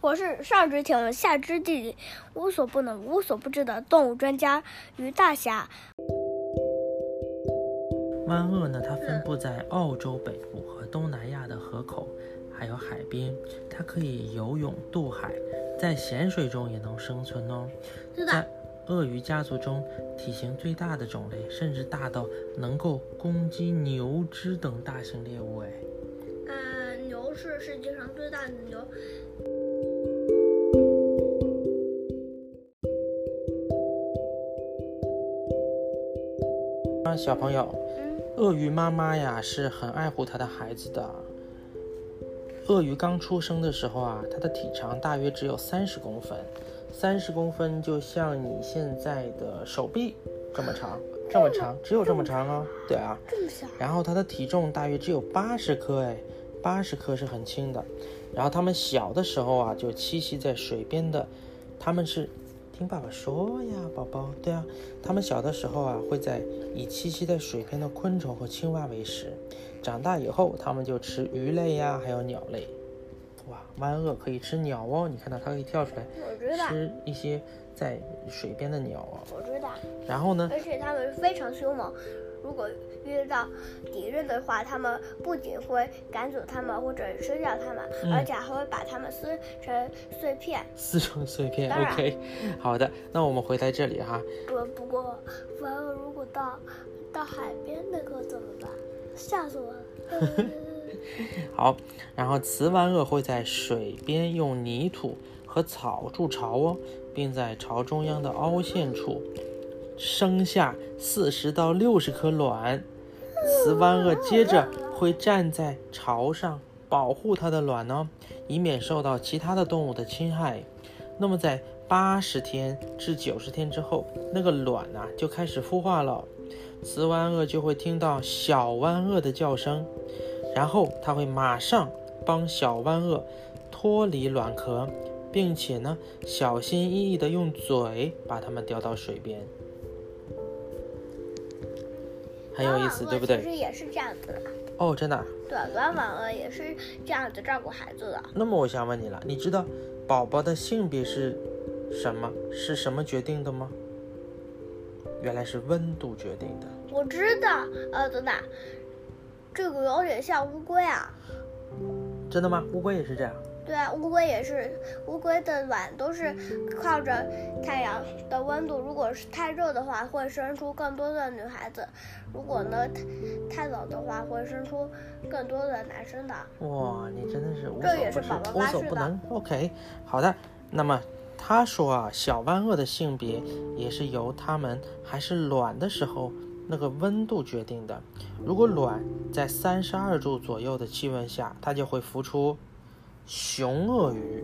我是上知天文下知地理，无所不能无所不知的动物专家于大侠。湾鳄呢，它分布在澳洲北部和东南亚的河口，还有海边。它可以游泳渡海，在咸水中也能生存哦。在鳄鱼家族中，体型最大的种类，甚至大到能够攻击牛只等大型猎物。哎，呃，牛是世界上最大的牛。小朋友，鳄鱼妈妈呀是很爱护它的孩子的。鳄鱼刚出生的时候啊，它的体长大约只有三十公分，三十公分就像你现在的手臂这么长，这么长，只有这么长哦。对啊，这么小。然后它的体重大约只有八十克，哎，八十克是很轻的。然后它们小的时候啊，就栖息在水边的，它们是。听爸爸说呀，宝宝。对啊，他们小的时候啊，会在以栖息在水边的昆虫和青蛙为食。长大以后，他们就吃鱼类呀，还有鸟类。哇，湾鳄可以吃鸟哦！你看到它可以跳出来吃一些在水边的鸟哦。我知道。然后呢？而且它们非常凶猛。如果遇到敌人的话，他们不仅会赶走他们或者吃掉他们，而且还会把他们撕成碎片。撕成碎片，OK。好的，那我们回到这里哈。不不过，完了，如果到到海边那个怎么办？吓死我了。好，然后雌湾鳄会在水边用泥土和草筑巢哦，并在巢中央的凹陷处。生下四十到六十颗卵，雌湾鳄接着会站在巢上保护它的卵呢，以免受到其他的动物的侵害。那么在八十天至九十天之后，那个卵呢就开始孵化了，雌湾鳄就会听到小湾鳄的叫声，然后它会马上帮小湾鳄脱离卵壳，并且呢小心翼翼地用嘴把它们叼到水边。很有意思，对不对？其实也是这样子的。哦，真的。对，蓝网鳄也是这样子照顾孩子的。那么我想问你了，你知道宝宝的性别是什么？是什么决定的吗？原来是温度决定的。我知道，呃，等等，这个有点像乌龟啊。真的吗？乌龟也是这样。对啊，乌龟也是，乌龟的卵都是靠着太阳的温度。如果是太热的话，会生出更多的女孩子；如果呢太太冷的话，会生出更多的男生的。哇，你真的是这也是宝宝无所不能。OK，好的。那么他说啊，小湾鳄的性别也是由它们还是卵的时候那个温度决定的。如果卵在三十二度左右的气温下，它就会孵出。雄鳄鱼，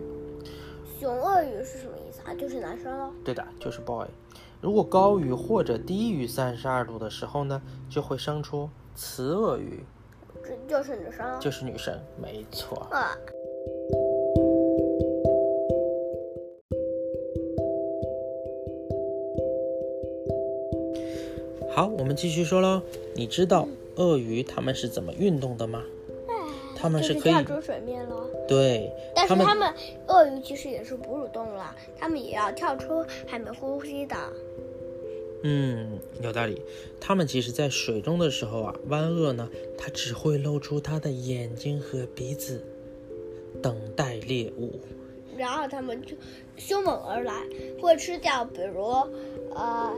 雄鳄鱼是什么意思啊？就是男生喽。对的，就是 boy。如果高于或者低于三十二度的时候呢，就会生出雌鳄鱼，这就是女生。就是女生，没错。啊。好，我们继续说喽。你知道鳄鱼它们是怎么运动的吗？它们是可以跳出水面了。对，但是它们鳄鱼其实也是哺乳动物了，它们也要跳出海面呼吸的。嗯，有道理。它们其实，在水中的时候啊，湾鳄呢，它只会露出它的眼睛和鼻子，等待猎物。然后它们就凶猛而来，会吃掉，比如呃，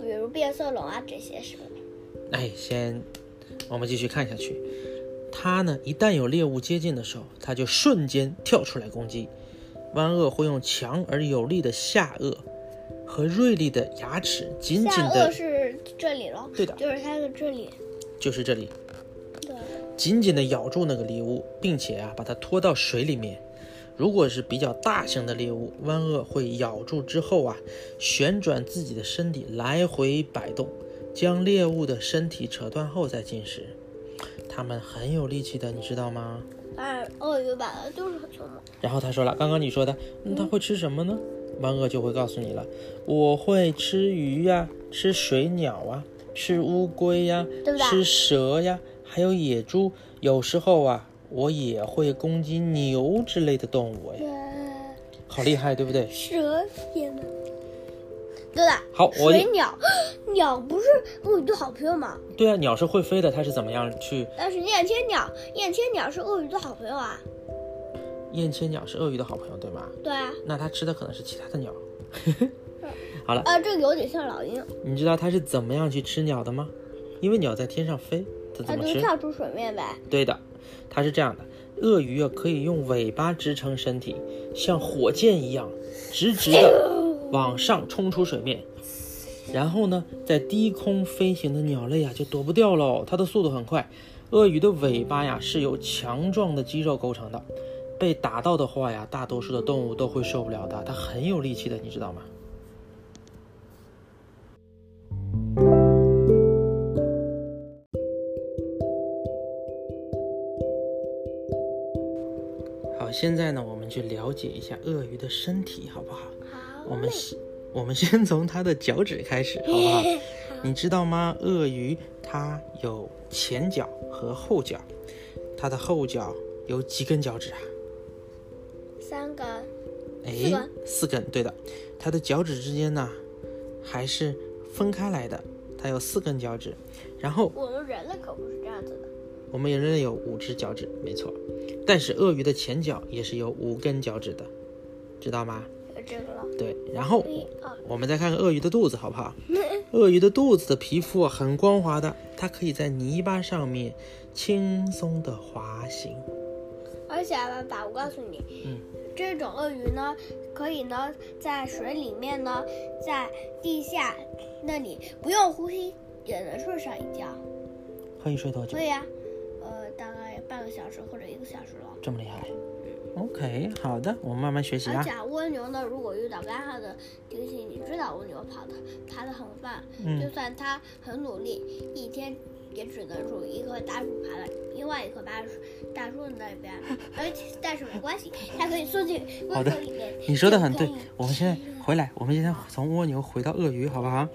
比如变色龙啊这些什么的。哎，先，我们继续看下去。它呢，一旦有猎物接近的时候，它就瞬间跳出来攻击。湾鳄会用强而有力的下颚和锐利的牙齿紧紧的，是这里了，对的，就是它的这里，就是这里，对，紧紧的咬住那个猎物，并且啊，把它拖到水里面。如果是比较大型的猎物，湾鳄会咬住之后啊，旋转自己的身体来回摆动，将猎物的身体扯断后再进食。它们很有力气的，你知道吗？哎，鳄鱼本来就是很凶猛。然后他说了，刚刚你说的，那它会吃什么呢？弯鳄就会告诉你了，我会吃鱼呀，吃水鸟啊，吃乌龟呀，吃蛇呀，还有野猪。有时候啊，我也会攻击牛之类的动物呀。好厉害，对不对？蛇也能。对了，好，我水鸟，鸟不是鳄鱼的好朋友吗？对啊，鸟是会飞的，它是怎么样去？但是燕千鸟，燕千鸟是鳄鱼的好朋友啊。燕千鸟是鳄鱼的好朋友，对吗？对啊。那它吃的可能是其他的鸟。好了，啊，这个有点像老鹰。你知道它是怎么样去吃鸟的吗？因为鸟在天上飞，它怎么吃？它就跳出水面呗。对的，它是这样的。鳄鱼啊，可以用尾巴支撑身体，像火箭一样直直的 往上冲出水面。然后呢，在低空飞行的鸟类啊，就躲不掉喽。它的速度很快。鳄鱼的尾巴呀，是由强壮的肌肉构成的。被打到的话呀，大多数的动物都会受不了的。它很有力气的，你知道吗？好，现在呢，我们去了解一下鳄鱼的身体，好不好？好。我们先，我们先从它的脚趾开始，好不好？你知道吗？鳄鱼它有前脚和后脚，它的后脚有几根脚趾啊？三根。哎，四根，对的。它的脚趾之间呢，还是分开来的，它有四根脚趾。然后我们人类可不是这样子的。我们人类有五只脚趾，没错。但是鳄鱼的前脚也是有五根脚趾的，知道吗？有这个了。对，然后我们再看看鳄鱼的肚子，好不好？鳄鱼的肚子的皮肤很光滑的，它可以在泥巴上面轻松的滑行。而且，爸爸，我告诉你，嗯，这种鳄鱼呢，可以呢在水里面呢，在地下那里不用呼吸也能睡上一觉。可以睡多久？可以啊。大概半个小时或者一个小时了，这么厉害。OK，好的，我们慢慢学习啊。而且蜗牛呢，如果遇到干旱的天气，你知道蜗牛跑的爬的很慢，就算它很努力，一天也只能从一棵大树爬到另外一棵大树大树那边。而且但是没关系，它可以缩进 蜗牛里面。你说的很对。我们现在回来，我们现在从蜗牛回到鳄鱼，好不好？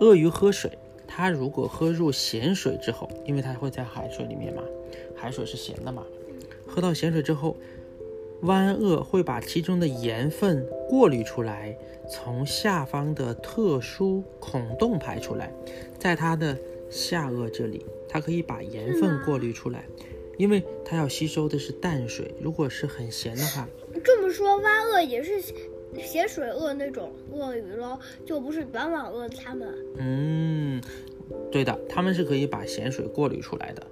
鳄鱼喝水，它如果喝入咸水之后，因为它会在海水里面嘛。海水是咸的嘛？喝到咸水之后，湾鳄会把其中的盐分过滤出来，从下方的特殊孔洞排出来，在它的下颚这里，它可以把盐分过滤出来，因为它要吸收的是淡水。如果是很咸的话，这么说，湾鳄也是咸水鳄那种鳄鱼喽，就不是短吻鳄它们。嗯，对的，它们是可以把咸水过滤出来的。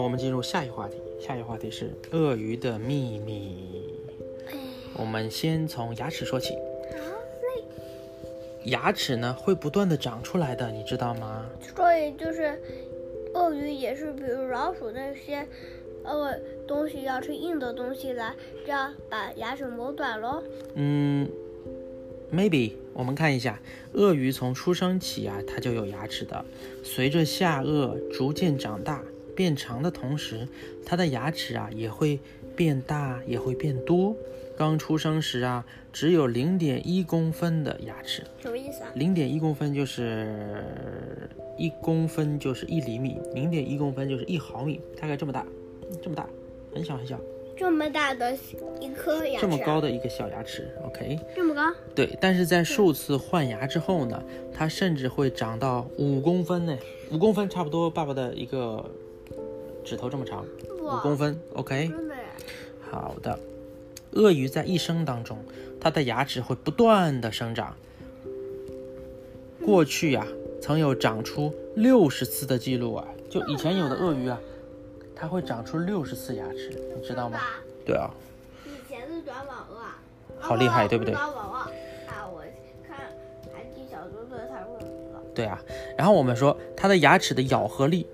好，我们进入下一话题。下一话题是鳄鱼的秘密。我们先从牙齿说起。牙齿呢会不断的长出来的，你知道吗？所以就是，鳄鱼也是，比如老鼠那些，呃，东西要吃硬的东西来，这样把牙齿磨短喽。嗯，maybe。我们看一下，鳄鱼从出生起啊，它就有牙齿的，随着下颚逐渐长大。变长的同时，它的牙齿啊也会变大，也会变多。刚出生时啊，只有零点一公分的牙齿，什么意思啊？零点一公分就是一公分就是一厘米，零点一公分就是一毫米，大概这么大，这么大，很小很小。这么大的一颗牙齿，这么高的一个小牙齿，OK？这么高？对，但是在数次换牙之后呢，它甚至会长到五公分呢，五公分差不多爸爸的一个。指头这么长，五公分，OK。好的。鳄鱼在一生当中，它的牙齿会不断的生长。过去呀，曾有长出六十次的记录啊，就以前有的鳄鱼啊，它会长出六十次牙齿，你知道吗？对啊。以前是短吻鳄，好厉害，对不对？短吻鳄啊，我看海底小猪队才会对啊，然后我们说它的牙齿的咬合力。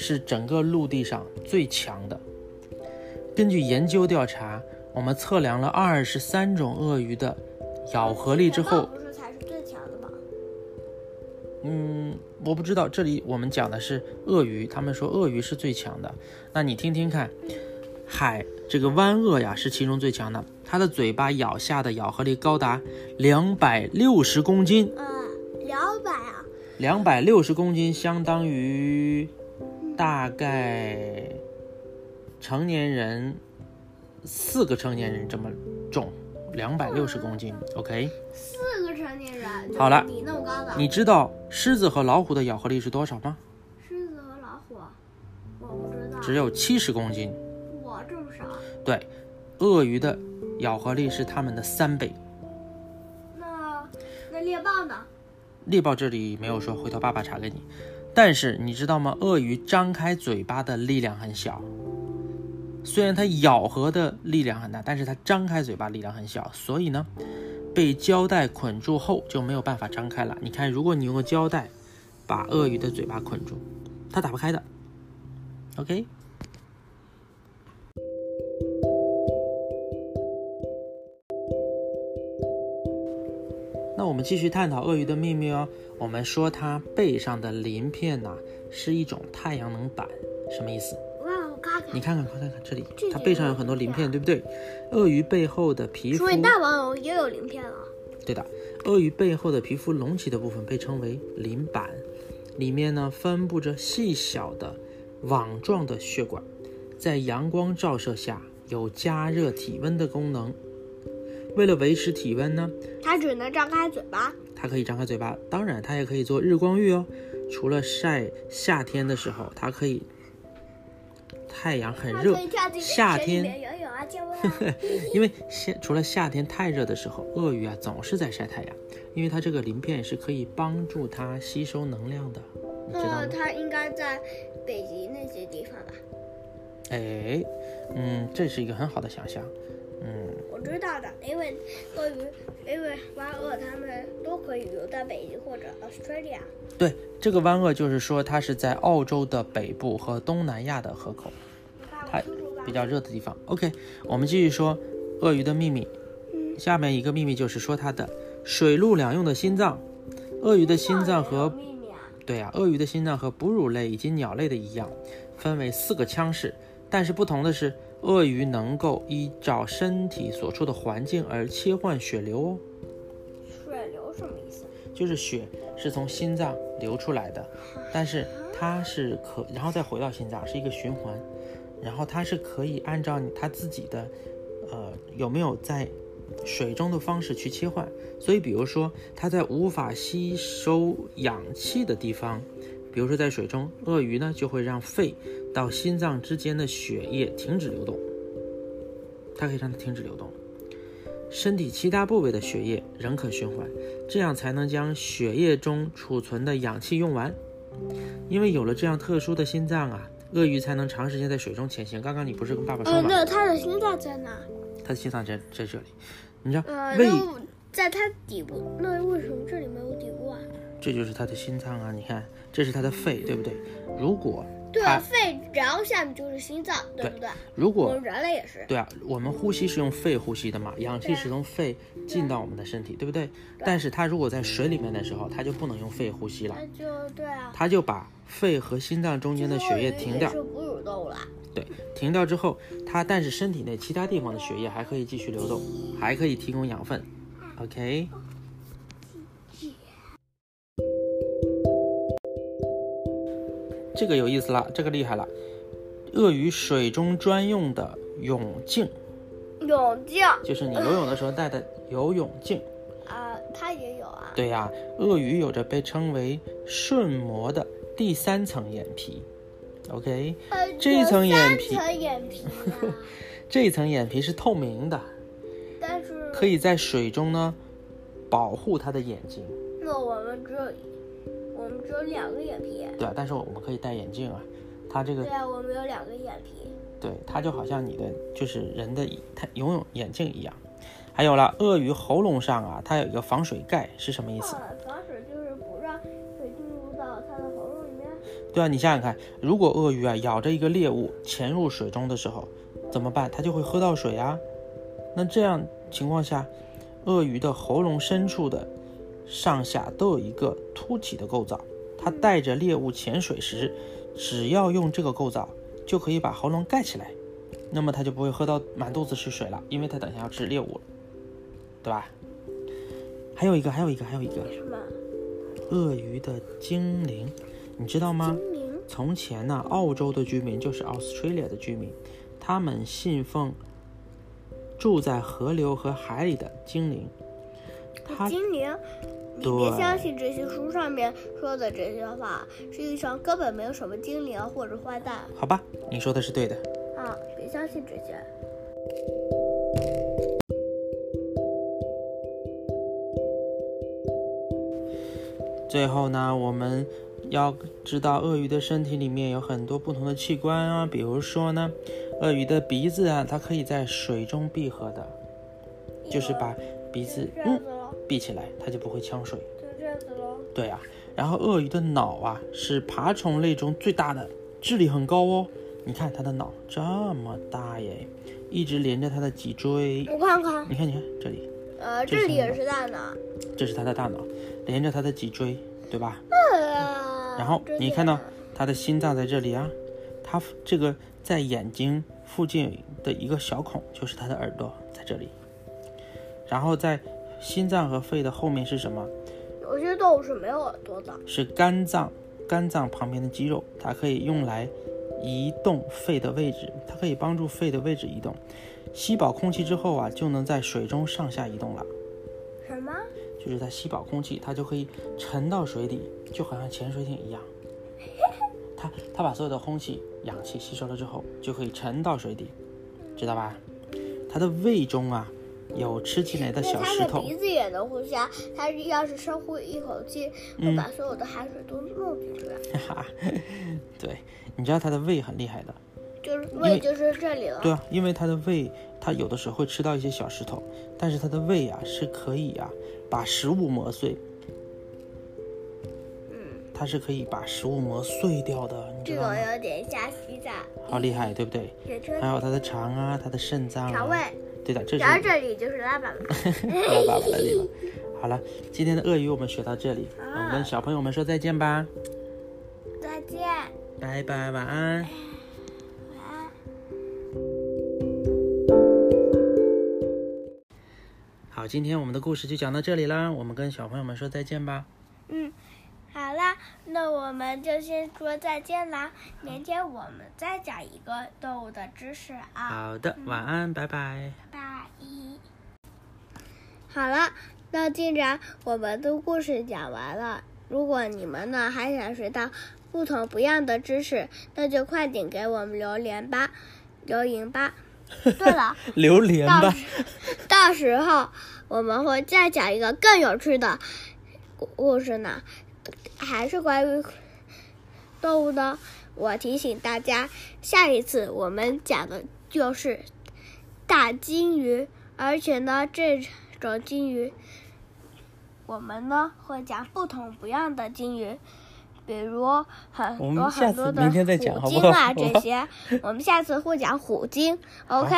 是整个陆地上最强的。根据研究调查，我们测量了二十三种鳄鱼的咬合力之后，不是才是最强的吗？嗯，我不知道。这里我们讲的是鳄鱼，他们说鳄鱼是最强的。那你听听看，海这个湾鳄呀是其中最强的，它的嘴巴咬下的咬合力高达两百六十公斤。嗯，两百啊。两百六十公斤相当于。大概成年人，四个成年人这么重，两百六十公斤。OK，四个成年人，好了你那么高的，你知道狮子和老虎的咬合力是多少吗？狮子和老虎，我不知道，只有七十公斤。我这么少，对，鳄鱼的咬合力是它们的三倍。那那猎豹呢？猎豹这里没有说，回头爸爸查给你。但是你知道吗？鳄鱼张开嘴巴的力量很小，虽然它咬合的力量很大，但是它张开嘴巴力量很小，所以呢，被胶带捆住后就没有办法张开了。你看，如果你用个胶带把鳄鱼的嘴巴捆住，它打不开的。OK。我们继续探讨鳄鱼的秘密哦。我们说它背上的鳞片呐、是一种太阳能板，什么意思？你看看，快看看这里，它背上有很多鳞片，对不对？鳄鱼背后的皮肤所，以大王龙也有鳞片了。对的，鳄鱼背后的皮肤隆起的部分被称为鳞板，里面呢分布着细小的网状的血管，在阳光照射下有加热体温的功能。为了维持体温呢，它只能张开嘴巴。它可以张开嘴巴，当然它也可以做日光浴哦。除了晒夏天的时候，它可以太阳很热夏天！因为夏除了夏天太热的时候，鳄鱼啊总是在晒太阳，因为它这个鳞片是可以帮助它吸收能量的，你知道吗？那它应该在北极那些地方吧？哎，嗯，这是一个很好的想象，嗯，我知道的，因为鳄鱼，因为湾鳄它们都可以游到北极或者 Australia。对，这个湾鳄就是说它是在澳洲的北部和东南亚的河口，它比较热的地方。OK，我们继续说鳄鱼的秘密。下面一个秘密就是说它的水陆两用的心脏。鳄鱼的心脏和对呀、鳄鱼的心脏和哺乳类以及鸟类的一样，分为四个腔室，但是不同的是，鳄鱼能够依照身体所处的环境而切换血流哦。血流什么意思？就是血是从心脏流出来的，但是它是可，然后再回到心脏，是一个循环，然后它是可以按照它自己的，呃，有没有在水中的方式去切换。所以，比如说它在无法吸收氧气的地方，比如说在水中，鳄鱼呢就会让肺到心脏之间的血液停止流动，它可以让它停止流动。身体其他部位的血液仍可循环，这样才能将血液中储存的氧气用完。因为有了这样特殊的心脏啊，鳄鱼才能长时间在水中潜行。刚刚你不是跟爸爸说呃，吗？那它的心脏在哪？它的心脏在在这里，你知道呃，胃，那在它底部，那为什么这里没有底部啊？这就是它的心脏啊。你看，这是它的肺，对不对？如果它对啊，肺，然后下面就是心脏，对不对？我如果们人类也是。对啊，我们呼吸是用肺呼吸的嘛，氧气是从肺进到我们的身体，对不对？但是它如果在水里面的时候，它就不能用肺呼吸了，那就对啊。它就把肺和心脏中间的血液停掉是。哺乳动物了。对，停掉之后，它但是身体内其他地方的血液还可以继续流动，还可以提供养分。OK。这个有意思了，这个厉害了。鳄鱼水中专用的泳镜，泳镜就是你游泳的时候戴的游泳镜。啊，它也有啊。对呀、鳄鱼有着被称为瞬膜的第三层眼皮。OK，呃这一层眼皮 这一层眼皮是透明的，但是可以在水中呢保护它的眼睛。那我们只有我们只有两个眼皮。对啊，但是我们可以戴眼镜啊。它这个对啊，我们有两个眼皮。对它就好像你的就是人的它游泳眼镜一样。还有了，鳄鱼喉咙上啊，它有一个防水盖，是什么意思？啊，防水就是不让水进入到它的喉咙里面。对啊，你想想看，如果鳄鱼啊咬着一个猎物潜入水中的时候，怎么办？它就会喝到水啊。那这样情况下，鳄鱼的喉咙深处的上下都有一个凸起的构造，它带着猎物潜水时，只要用这个构造，就可以把喉咙盖起来，那么它就不会喝到满肚子是水了，因为它等下要吃猎物了，对吧？还有一个，还有一个，还有一个，什么？鳄鱼的精灵，你知道吗？从前呢，澳洲的居民就是 Australia 的居民，他他们信奉住在河流和海里的精灵。他精灵，你别相信这些书上面说的这些话，世界上根本没有什么精灵或者坏蛋好吧，你说的是对的。啊！别相信这些。最后呢，我们要知道鳄鱼的身体里面有很多不同的器官啊，比如说呢，鳄鱼的鼻子啊，它可以在水中闭合的，就是把鼻子嗯闭起来，它就不会呛水。就这样子喽。对啊，然后鳄鱼的脑啊是爬虫类中最大的，智力很高哦。你看它的脑这么大耶，一直连着它的脊椎。我看看，你看，你看这里，呃，这里也是大脑。这是它的大脑，连着它的脊椎，对吧？啊然后你看到它的心脏在这里啊，它这个在眼睛附近的一个小孔就是它的耳朵在这里，然后在心脏和肺的后面是什么？有些动物是没有耳朵的。是肝脏，肝脏旁边的肌肉，它可以用来移动肺的位置，它可以帮助肺的位置移动。吸饱空气之后啊，就能在水中上下移动了。什么？就是它吸饱空气，它就可以沉到水底，就好像潜水艇一样。它它把所有的空气、氧气吸收了之后，就可以沉到水底，知道吧？它的胃中啊有吃起来的小石头，鼻子也能呼吸啊！它要是深呼一口气，嗯会把所有的海水都弄进去啊。哈哈，对，你知道它的胃很厉害的，就是胃就是这里了。对啊，因为它的胃，它有的时候会吃到一些小石头，但是它的胃啊是可以啊把食物磨碎，嗯，它是可以把食物磨碎掉的，你这个知道吗？有点像西藏，好厉害，对不对？还有它的肠啊，它的肾脏啊，肠胃，对的，这里就是拉粑粑。拉粑粑的地方。好了，今天的鳄鱼我们学到这里，我们啊跟小朋友们说再见吧，再见，拜拜，晚安。晚安。好，今天我们的故事就讲到这里啦，我们跟小朋友们说再见吧。嗯，好啦，那我们就先说再见啦。明天我们再讲一个动物的知识啊。好的，晚安，拜拜。拜一。好了，那既然我们的故事讲完了，如果你们呢还想学到不同不一样的知识，那就快点给我们留言吧，留言吧。对了，榴莲吧，到时到时候我们会再讲一个更有趣的故故事呢，还是关于动物的。我提醒大家，下一次我们讲的就是大金鱼，而且呢，这种金鱼，我们呢会讲不同不样的金鱼。比如很多很多的虎鲸啊，这些，我们下次会讲虎鲸。OK，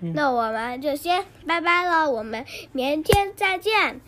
那嗯我们就先拜拜了，我们明天再见。